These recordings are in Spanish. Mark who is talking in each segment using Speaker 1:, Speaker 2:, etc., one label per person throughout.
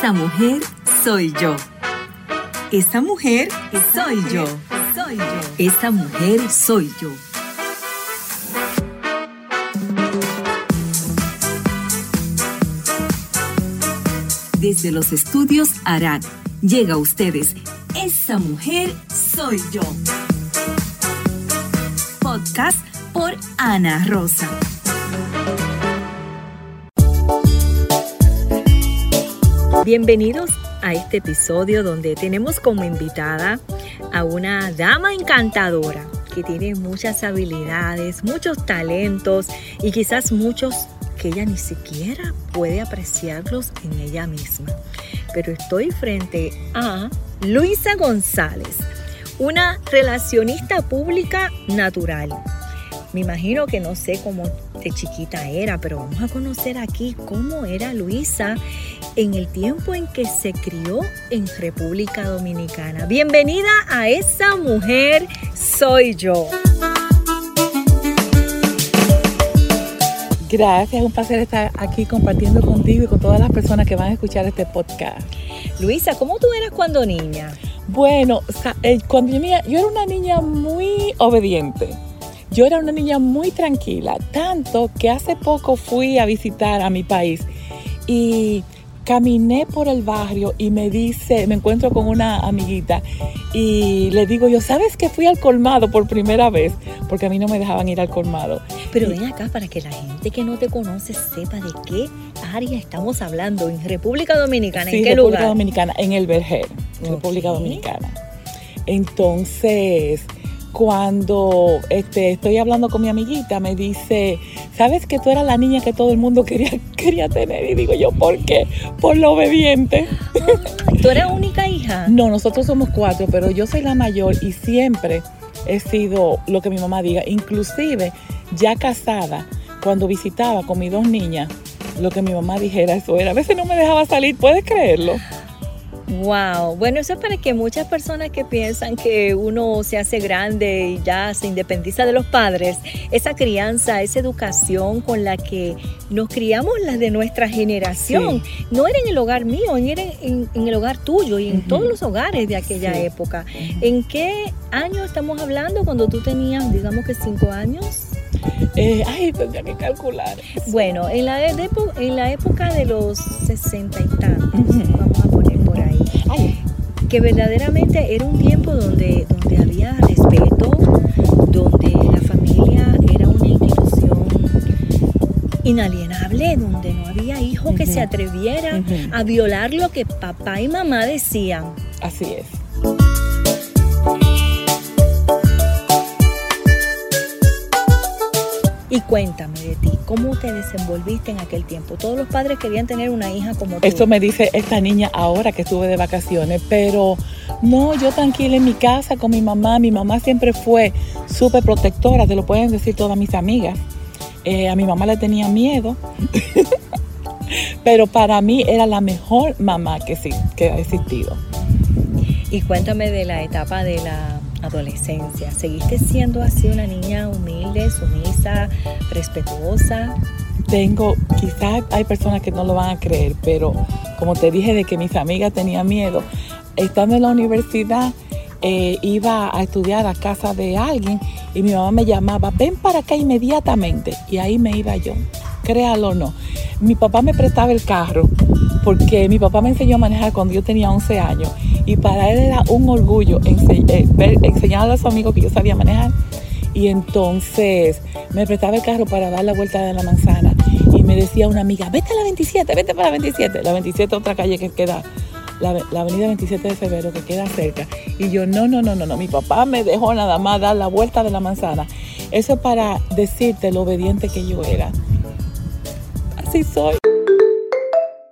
Speaker 1: Esa mujer soy yo. Esa mujer soy yo. Soy yo. Esa mujer soy yo. Desde los estudios Arad llega a ustedes Esa mujer soy yo. Podcast por Ana Rosa. Bienvenidos a este episodio donde tenemos como invitada a una dama encantadora que tiene muchas habilidades, muchos talentos y quizás muchos que ella ni siquiera puede apreciarlos en ella misma. Pero estoy frente a Luisa González, una relacionista pública natural. Me imagino que no sé cómo de chiquita era, pero vamos a conocer aquí cómo era Luisa en el tiempo en que se crió en República Dominicana. Bienvenida a esa mujer soy yo.
Speaker 2: Gracias, es un placer estar aquí compartiendo contigo y con todas las personas que van a escuchar este podcast.
Speaker 1: Luisa, ¿cómo tú eras cuando niña?
Speaker 2: Bueno, eh, cuando yo, yo era una niña muy obediente. Yo era una niña muy tranquila, tanto que hace poco fui a visitar a mi país y caminé por el barrio y me dice, me encuentro con una amiguita y le digo yo, ¿sabes que fui al colmado por primera vez? Porque a mí no me dejaban ir al colmado.
Speaker 1: Pero ven acá para que la gente que no te conoce sepa de qué área estamos hablando. En República Dominicana, ¿en qué
Speaker 2: República
Speaker 1: lugar?
Speaker 2: Dominicana, en el Verger, República Dominicana. Entonces, cuando este, estoy hablando con mi amiguita, me dice, ¿sabes que tú eras la niña que todo el mundo quería, quería tener? Y digo yo, ¿por qué? Por lo obediente.
Speaker 1: ¿Tú eres única hija?
Speaker 2: No, nosotros somos cuatro, pero yo soy la mayor y siempre he sido lo que mi mamá diga. Inclusive, ya casada, cuando visitaba con mis dos niñas, lo que mi mamá dijera, eso era. A veces no me dejaba salir, ¿puedes creerlo?
Speaker 1: Wow, bueno, eso es para que muchas personas que piensan que uno se hace grande y ya se independiza de los padres, esa crianza, esa educación con la que nos criamos las de nuestra generación, sí. no era en el hogar mío, era en, en el hogar tuyo y en uh -huh. todos los hogares de aquella sí. época. Uh -huh. ¿En qué año estamos hablando cuando tú tenías, digamos que cinco años?
Speaker 2: Eh, ay, tendría que calcular.
Speaker 1: Bueno, en la, de, en la época de los sesenta y tantos, uh -huh. vamos a poner. Que verdaderamente era un tiempo donde, donde había respeto, donde la familia era una institución inalienable, donde no había hijo uh -huh. que se atreviera a violar lo que papá y mamá decían.
Speaker 2: Así es.
Speaker 1: Cuéntame de ti, ¿cómo te desenvolviste en aquel tiempo? Todos los padres querían tener una hija como tú.
Speaker 2: Esto me dice esta niña ahora que estuve de vacaciones, pero no, yo tranquila en mi casa con mi mamá. Mi mamá siempre fue súper protectora, te lo pueden decir todas mis amigas. Eh, a mi mamá le tenía miedo, pero para mí era la mejor mamá que, sí, que ha existido.
Speaker 1: Y cuéntame de la etapa de la adolescencia. ¿Seguiste siendo así una niña humilde, sumisa, respetuosa?
Speaker 2: Tengo, quizás hay personas que no lo van a creer, pero como te dije de que mis amigas tenían miedo, estando en la universidad eh, iba a estudiar a casa de alguien y mi mamá me llamaba, ven para acá inmediatamente. Y ahí me iba yo, créalo o no. Mi papá me prestaba el carro porque mi papá me enseñó a manejar cuando yo tenía 11 años y para él era un orgullo eh, ver, enseñarle a sus amigos que yo sabía manejar. Y entonces me prestaba el carro para dar la vuelta de la manzana y me decía una amiga, vete a la 27, vete para la 27. La 27 otra calle que queda, la, la, avenida 27 de febrero que queda cerca. Y yo, no, no, no, no, no, mi papá me dejó nada más dar la vuelta de la manzana. Eso es para decirte lo obediente que yo era. Así soy.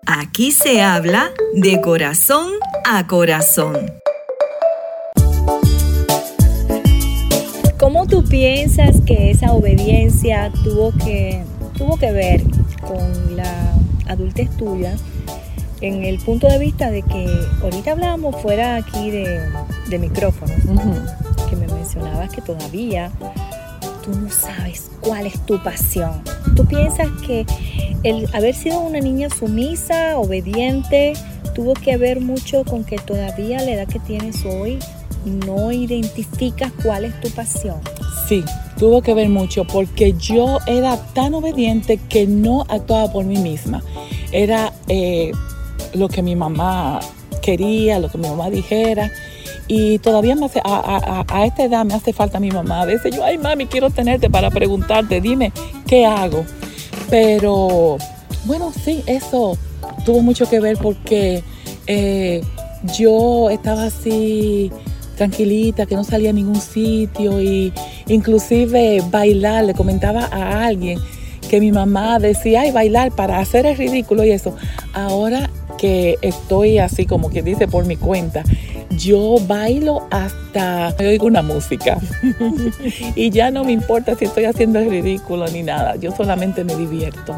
Speaker 1: Aquí se habla de corazón a corazón. ¿Cómo tú piensas que esa obediencia tuvo que, tuvo que ver con la adultez tuya en el punto de vista de que ahorita hablábamos fuera aquí de, de micrófonos, uh -huh. que me mencionabas que todavía tú no sabes cuál es tu pasión. ¿Tú piensas que el haber sido una niña sumisa, obediente, tuvo que ver mucho con que todavía la edad que tienes hoy no identificas cuál es tu pasión.
Speaker 2: Sí, tuvo que ver mucho porque yo era tan obediente que no actuaba por mí misma. Era eh, lo que mi mamá quería, lo que mi mamá dijera. Y todavía me hace, a, a, esta edad me hace falta mi mamá. A veces yo, ay mami, quiero tenerte para preguntarte, dime, ¿qué hago? Pero bueno, sí, eso tuvo mucho que ver porque eh, yo estaba así tranquilita, que no salía a ningún sitio y inclusive bailar, le comentaba a alguien que mi mamá decía, ay, bailar para hacer el ridículo y eso. Ahora que estoy así como quien dice por mi cuenta, yo bailo hasta me oigo una música y ya no me importa si estoy haciendo el ridículo ni nada, yo solamente me divierto.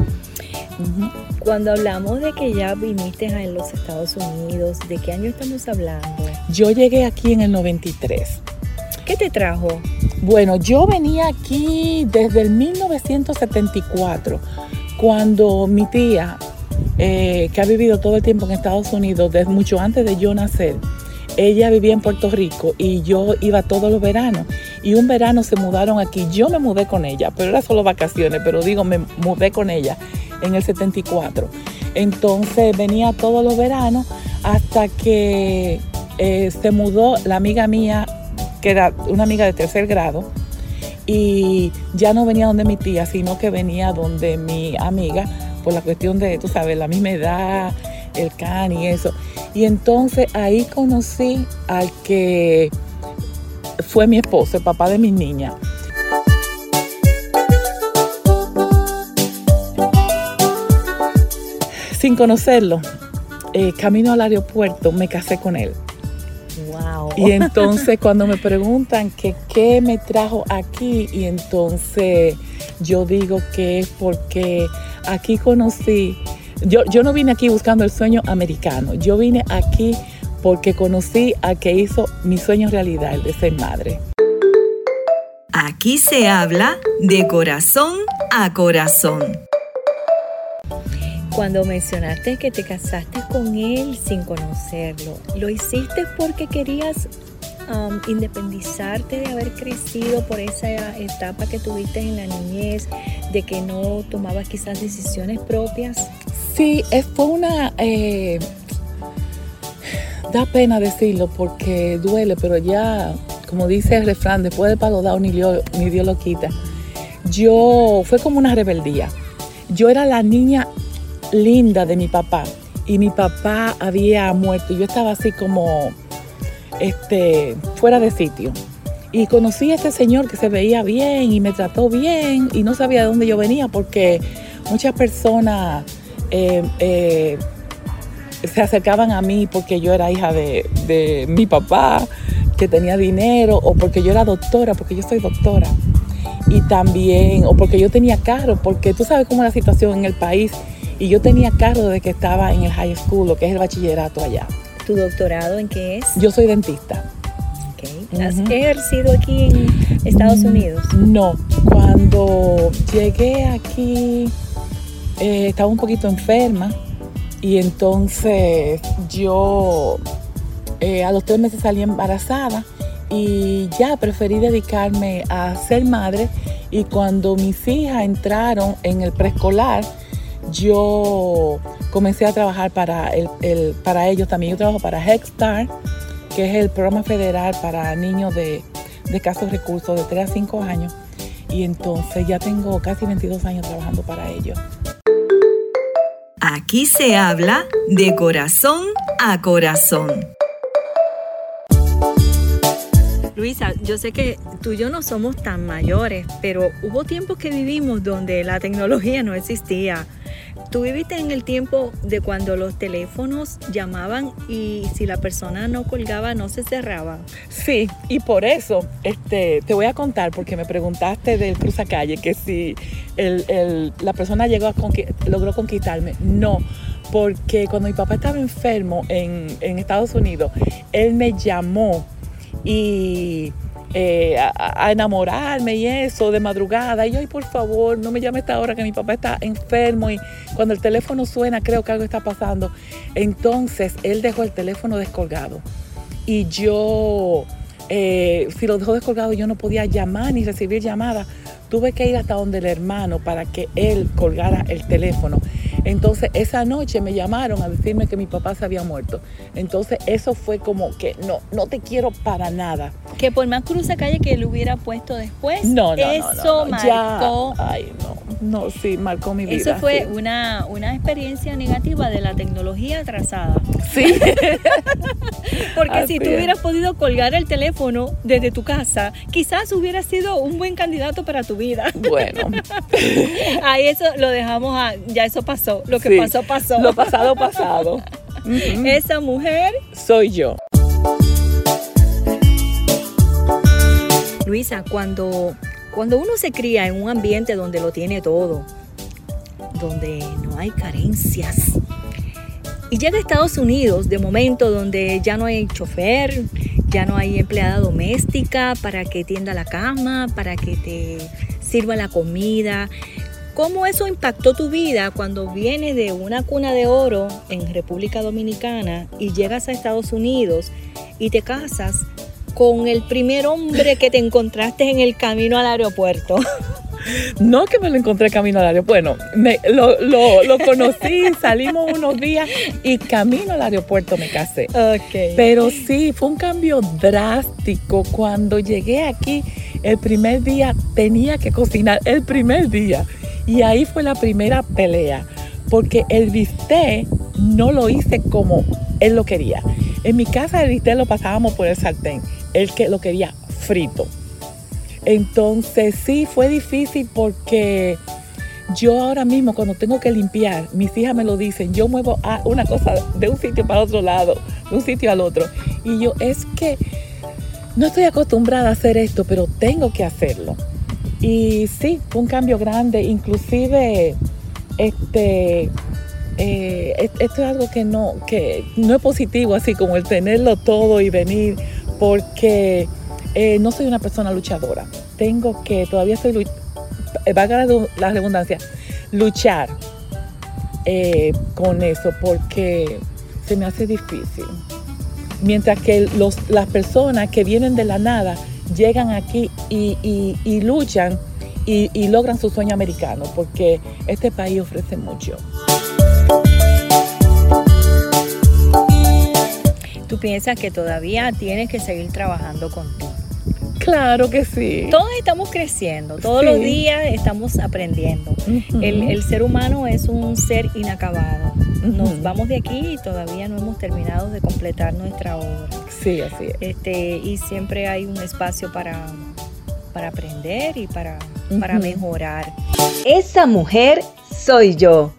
Speaker 1: Cuando hablamos de que ya viniste en los Estados Unidos, ¿de qué año estamos hablando?
Speaker 2: Yo llegué aquí en el 93.
Speaker 1: ¿Qué te trajo?
Speaker 2: Bueno, yo venía aquí desde el 1974, cuando mi tía, eh, que ha vivido todo el tiempo en Estados Unidos, desde mucho antes de yo nacer, ella vivía en Puerto Rico y yo iba todos los veranos. Y un verano se mudaron aquí. Yo me mudé con ella, pero era solo vacaciones, pero digo, me mudé con ella en el 74. Entonces venía todos los veranos hasta que eh, se mudó la amiga mía, que era una amiga de tercer grado, y ya no venía donde mi tía, sino que venía donde mi amiga, por la cuestión de, tú sabes, la misma edad, el can y eso. Y entonces ahí conocí al que fue mi esposo, el papá de mis niñas. sin conocerlo, eh, camino al aeropuerto, me casé con él.
Speaker 1: Wow.
Speaker 2: Y entonces cuando me preguntan que qué me trajo aquí, y entonces yo digo que es porque aquí conocí, yo, yo no vine aquí buscando el sueño americano, yo vine aquí porque conocí a que hizo mi sueño realidad, el de ser madre.
Speaker 3: Aquí se habla de corazón a corazón
Speaker 1: cuando mencionaste que te casaste con él sin conocerlo, ¿lo hiciste porque querías um, independizarte de haber crecido por esa etapa que tuviste en la niñez, de que no tomabas quizás decisiones propias?
Speaker 2: Sí, fue una... Eh, da pena decirlo porque duele, pero ya, como dice el refrán, después del palo dado ni Dios, ni Dios lo quita. Yo, fue como una rebeldía. Yo era la niña linda de mi papá y mi papá había muerto. Yo estaba así como este, fuera de sitio. Y conocí a este señor que se veía bien y me trató bien y no sabía de dónde yo venía porque muchas personas eh, eh, se acercaban a mí porque yo era hija de, de mi papá, que tenía dinero, o porque yo era doctora, porque yo soy doctora. Y también, o porque yo tenía carro, porque tú sabes cómo es la situación en el país y yo tenía carro desde que estaba en el high school, lo que es el bachillerato allá.
Speaker 1: ¿Tu doctorado en qué es?
Speaker 2: Yo soy dentista.
Speaker 1: ¿Has ejercido aquí en Estados Unidos?
Speaker 2: No, cuando llegué aquí eh, estaba un poquito enferma y entonces yo eh, a los tres meses salí embarazada y ya preferí dedicarme a ser madre y cuando mis hijas entraron en el preescolar, yo comencé a trabajar para, el, para ellos también. Yo trabajo para Hexstar, que es el programa federal para niños de, de escasos recursos de 3 a 5 años. Y entonces ya tengo casi 22 años trabajando para ellos.
Speaker 3: Aquí se habla de corazón a corazón.
Speaker 1: Luisa, yo sé que tú y yo no somos tan mayores, pero hubo tiempos que vivimos donde la tecnología no existía Tú viviste en el tiempo de cuando los teléfonos llamaban y si la persona no colgaba no se cerraba.
Speaker 2: Sí, y por eso este, te voy a contar, porque me preguntaste del cruzacalle, que si la persona llegó a logró conquistarme. No, porque cuando mi papá estaba enfermo en, en Estados Unidos, él me llamó y eh, a, enamorarme y eso de madrugada. Y yo, ay, por favor, no me llame esta hora que mi papá está enfermo y cuando el teléfono suena creo que algo está pasando. Entonces él dejó el teléfono descolgado y yo, eh, si lo dejó descolgado, yo no podía llamar ni recibir llamadas. Tuve que ir hasta donde el hermano para que él colgara el teléfono. Entonces esa noche me llamaron a decirme que mi papá se había muerto. Entonces eso fue como que no, no te quiero para nada.
Speaker 1: Que por más cruza calle que él hubiera puesto después,
Speaker 2: no, no,
Speaker 1: eso marcó.
Speaker 2: ay, no, no, sí, marcó mi vida.
Speaker 1: Eso fue una, una experiencia negativa de la tecnología atrasada.
Speaker 2: Sí.
Speaker 1: Porque si tú hubieras podido colgar el teléfono desde tu casa, quizás hubiera sido un buen candidato para tu vida.
Speaker 2: Bueno.
Speaker 1: Ahí eso lo dejamos a, ya eso pasó. Lo que pasó, pasó.
Speaker 2: Lo pasado, pasado.
Speaker 1: Esa mujer
Speaker 2: soy yo.
Speaker 1: Luisa, cuando, cuando uno se cría en un ambiente donde lo tiene todo, donde no hay carencias, y llega a Estados Unidos de momento donde ya no hay chofer, ya no hay empleada doméstica para que tienda la cama, para que te sirva la comida. ¿Cómo eso impactó tu vida cuando vienes de una cuna de oro en República Dominicana y llegas a Estados Unidos y te casas con el primer hombre que te encontraste en el camino al aeropuerto?
Speaker 2: No que me lo encontré camino al aeropuerto. Bueno, lo, lo, conocí, salimos unos días y camino al aeropuerto me casé.
Speaker 1: Okay.
Speaker 2: Pero sí, fue un cambio drástico. Cuando llegué aquí, el primer día tenía que cocinar, el primer día. Y ahí fue la primera pelea, porque el bistec no lo hice como él lo quería. En mi casa el bistec lo pasábamos por el sartén, él que lo quería frito. Entonces sí, fue difícil porque yo ahora mismo cuando tengo que limpiar, mis hijas me lo dicen, yo muevo a una cosa de un sitio para otro lado, de un sitio al otro. Y yo es que no estoy acostumbrada a hacer esto, pero tengo que hacerlo. Y sí, fue un cambio grande, inclusive este, eh, esto es algo que no, que no es positivo, así como el tenerlo todo y venir, porque eh, no soy una persona luchadora. Tengo que, todavía eh, valga la redundancia, luchar eh, con eso porque se me hace difícil. Mientras que los, las personas que vienen de la nada llegan aquí y, luchan y, y logran su sueño americano, porque este país ofrece mucho.
Speaker 1: ¿Tú piensas que todavía tienes que seguir trabajando contigo?
Speaker 2: Claro que sí.
Speaker 1: Todos estamos creciendo, todos los días estamos aprendiendo. el, ser humano es un ser inacabado. Nos vamos de aquí y todavía no hemos terminado de completar nuestra obra.
Speaker 2: Sí, así es.
Speaker 1: Este, y siempre hay un espacio para, para aprender y para, para mejorar.
Speaker 3: Esa mujer soy yo.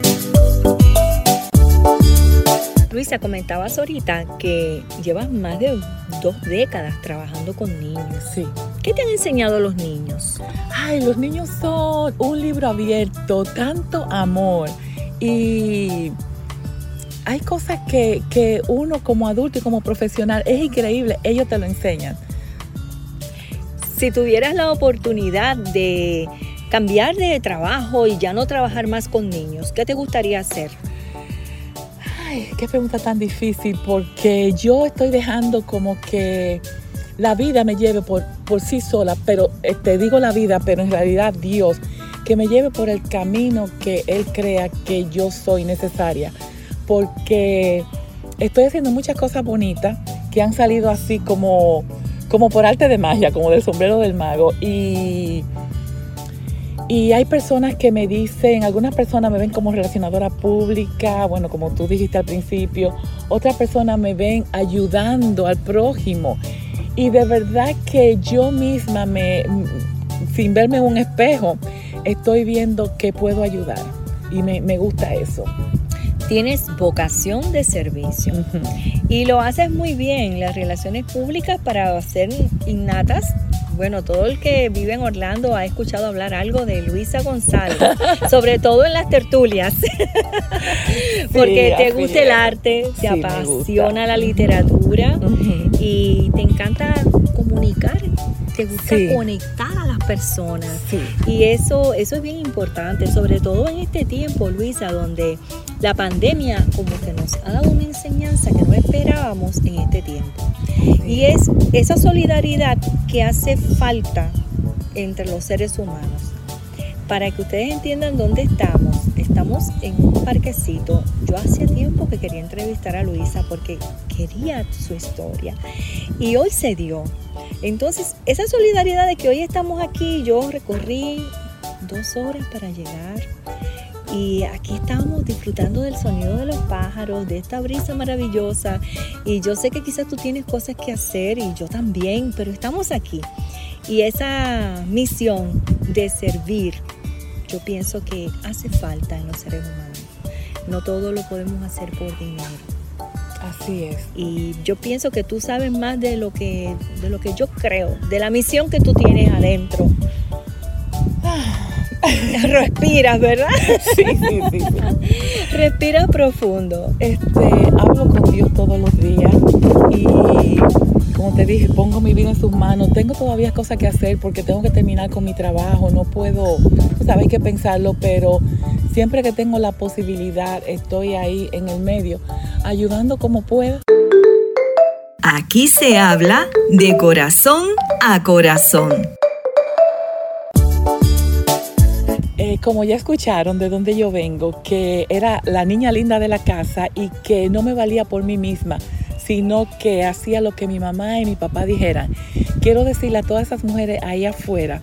Speaker 1: Luisa, comentabas ahorita que llevas más de dos décadas trabajando con niños.
Speaker 2: Sí.
Speaker 1: ¿Qué te han enseñado los niños?
Speaker 2: Ay, los niños son un libro abierto, tanto amor. Y hay cosas que, que uno como adulto y como profesional es increíble, ellos te lo enseñan.
Speaker 1: Si tuvieras la oportunidad de cambiar de trabajo y ya no trabajar más con niños, ¿qué te gustaría hacer?
Speaker 2: Ay, qué pregunta tan difícil, porque yo estoy dejando como que la vida me lleve por, por sí sola, pero eh, te digo la vida, pero en realidad Dios, que me lleve por el camino que Él crea que yo soy necesaria, porque estoy haciendo muchas cosas bonitas que han salido así como, como por arte de magia, como del sombrero del mago, y y hay personas que me dicen, algunas personas me ven como relacionadora pública, bueno, como tú dijiste al principio, otras personas me ven ayudando al prójimo. Y de verdad que yo misma, me, sin verme en un espejo, estoy viendo que puedo ayudar. Y me, gusta eso
Speaker 1: tienes vocación de servicio. Y lo haces muy bien. Las relaciones públicas para ser innatas bueno, todo el que vive en Orlando ha escuchado hablar algo de Luisa González, sobre todo en las tertulias, porque te gusta el arte, te apasiona la literatura y te encanta comunicar, te gusta
Speaker 2: Sí.
Speaker 1: conectar a las personas. Y eso, eso es bien importante, sobre todo en este tiempo, Luisa, donde la pandemia como que nos ha dado una enseñanza que no esperábamos en este tiempo. Y es esa solidaridad que hace falta entre los seres humanos. Para que ustedes entiendan dónde estamos, estamos en un parquecito. Yo hacía tiempo que quería entrevistar a Luisa porque quería su historia. Y hoy se dio. Entonces, esa solidaridad de que hoy estamos aquí, yo recorrí dos horas para llegar. Y aquí estamos disfrutando del sonido de los pájaros, de esta brisa maravillosa. Y yo sé que quizás tú tienes cosas que hacer y yo también, pero estamos aquí. Y esa misión de servir, yo pienso que hace falta en los seres humanos. No todo lo podemos hacer por dinero.
Speaker 2: Así es.
Speaker 1: Y yo pienso que tú sabes más de lo que, de lo que yo creo, de la misión que tú tienes adentro. Respiras, ¿verdad?
Speaker 2: Sí, sí, sí, sí.
Speaker 1: Respira profundo.
Speaker 2: Este, hablo con Dios todos los días y como te dije, pongo mi vida en sus manos. Tengo todavía cosas que hacer porque tengo que terminar con mi trabajo, no puedo, hay que pensarlo, pero siempre que tengo la posibilidad, estoy ahí en el medio, ayudando como puedo.
Speaker 3: Aquí se habla de corazón a corazón.
Speaker 2: Como ya escucharon de donde yo vengo, que era la niña linda de la casa y que no me valía por mí misma, sino que hacía lo que mi mamá y mi papá dijeran. Quiero decirle a todas esas mujeres ahí afuera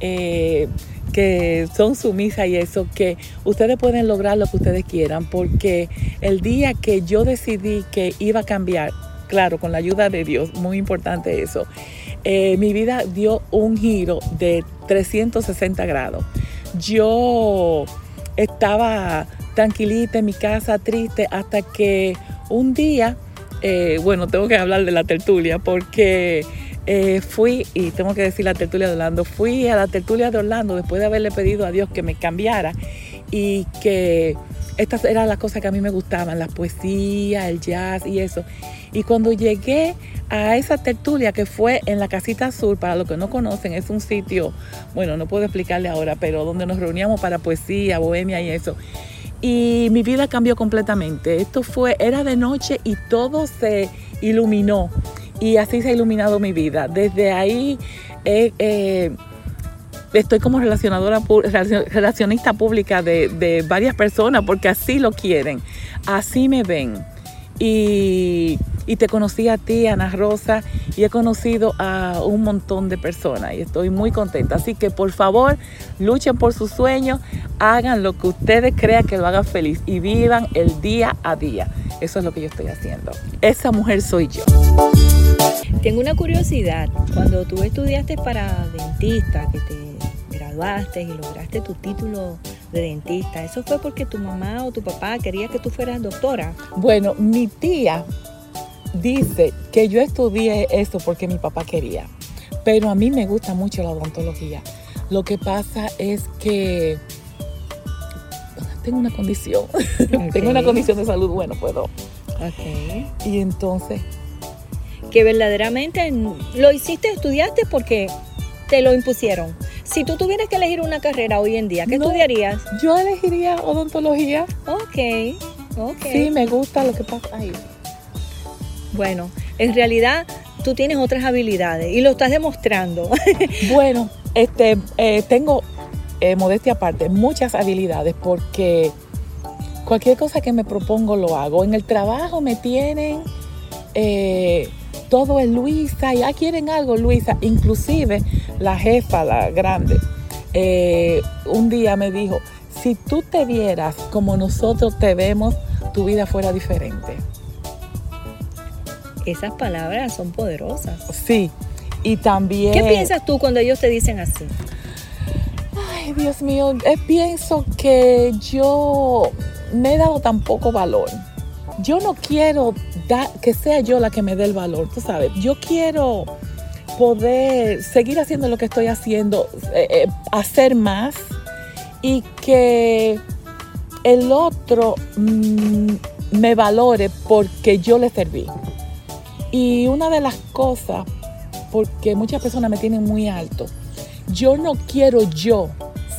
Speaker 2: eh, que son sumisas y eso, que ustedes pueden lograr lo que ustedes quieran, porque el día que yo decidí que iba a cambiar, claro, con la ayuda de Dios, muy importante eso, eh, mi vida dio un giro de 360 grados. Yo estaba tranquilita en mi casa, triste, hasta que un día, eh, bueno, tengo que hablar de la tertulia porque eh, fui, y tengo que decir la tertulia de Orlando, fui a la tertulia de Orlando después de haberle pedido a Dios que me cambiara y que estas eran las cosas que a mí me gustaban, la poesía, el jazz y eso. Y cuando llegué a esa tertulia que fue en la Casita Azul, para los que no conocen, es un sitio, bueno, no puedo explicarle ahora, pero donde nos reuníamos para poesía, bohemia y eso. Y mi vida cambió completamente. Esto fue, era de noche y todo se iluminó. Y así se ha iluminado mi vida. Desde ahí eh, eh, estoy como relacionadora, relacionista pública de, de varias personas porque así lo quieren, así me ven. Y, te conocí a ti, Ana Rosa, y he conocido a un montón de personas y estoy muy contenta. Así que por favor, luchen por sus sueños, hagan lo que ustedes crean que lo haga feliz y vivan el día a día. Eso es lo que yo estoy haciendo. Esa mujer soy yo.
Speaker 1: Tengo una curiosidad. Cuando tú estudiaste para dentista, que te graduaste y lograste tu título de dentista, ¿eso fue porque tu mamá o tu papá quería que tú fueras doctora?
Speaker 2: Bueno, mi tía dice que yo estudié eso porque mi papá quería, pero a mí me gusta mucho la odontología. Lo que pasa es que tengo una condición, tengo una condición de salud, bueno, puedo.
Speaker 1: Ok.
Speaker 2: Y entonces,
Speaker 1: Que verdaderamente lo hiciste, estudiaste porque te lo impusieron. Si tú tuvieras que elegir una carrera hoy en día, ¿qué
Speaker 2: No.
Speaker 1: estudiarías?
Speaker 2: yo elegiría odontología.
Speaker 1: Ok, ok.
Speaker 2: Sí, me gusta lo que pasa ahí.
Speaker 1: Bueno, en realidad tú tienes otras habilidades y lo estás demostrando.
Speaker 2: Bueno, este, eh, tengo, eh, modestia aparte, muchas habilidades porque cualquier cosa que me propongo lo hago. En el trabajo me tienen, eh, todo es Luisa, ya quieren algo Luisa. Inclusive la jefa, la grande, eh, un día me dijo, si tú te vieras como nosotros te vemos, tu vida fuera diferente.
Speaker 1: Esas palabras son poderosas.
Speaker 2: Sí, y también...
Speaker 1: ¿Qué piensas tú cuando ellos te dicen así?
Speaker 2: Ay, Dios mío, eh, pienso que yo me he dado tan poco valor. Yo no quiero que sea yo la que me dé el valor, tú sabes. Yo quiero poder seguir haciendo lo que estoy haciendo, eh, eh, hacer más y que el otro mm, me valore porque yo le serví. Y una de las cosas porque muchas personas me tienen muy alto. Yo no quiero yo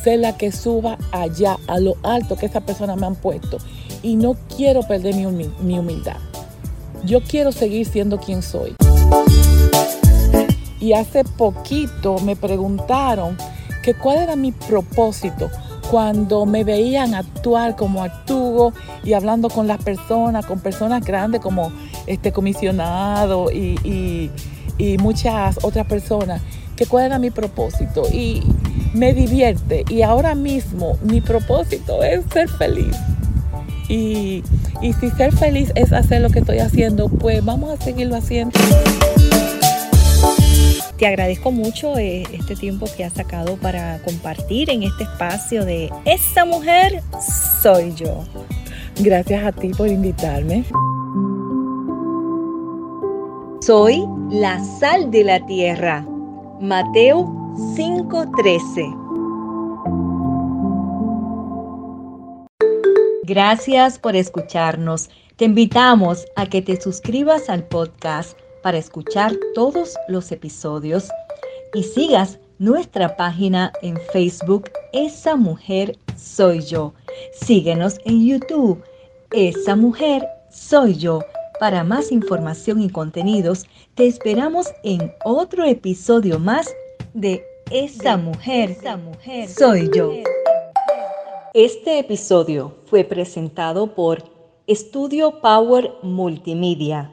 Speaker 2: ser la que suba allá a lo alto que esas personas me han puesto y no quiero perder mi, humildad. Yo quiero seguir siendo quien soy. Y hace poquito me preguntaron que cuál era mi propósito cuando me veían actuar como actúo y hablando con las personas, con personas grandes como este comisionado y, y muchas otras personas, que cuál era mi propósito. Y me divierte. Y ahora mismo mi propósito es ser feliz. Y, y si ser feliz es hacer lo que estoy haciendo, pues vamos a seguirlo haciendo.
Speaker 1: Te agradezco mucho eh, este tiempo que has sacado para compartir en este espacio de Esa mujer soy yo.
Speaker 2: Gracias a ti por invitarme.
Speaker 1: Soy la sal de la tierra. Mateo 5:13. Gracias por escucharnos. Te invitamos a que te suscribas al podcast para escuchar todos los episodios y sigas nuestra página en Facebook Esa Mujer Soy Yo. Síguenos en YouTube Esa Mujer Soy Yo. Para más información y contenidos, te esperamos en otro episodio más de Esa Mujer, Esa mujer Soy Yo. Este episodio fue presentado por Estudio Power Multimedia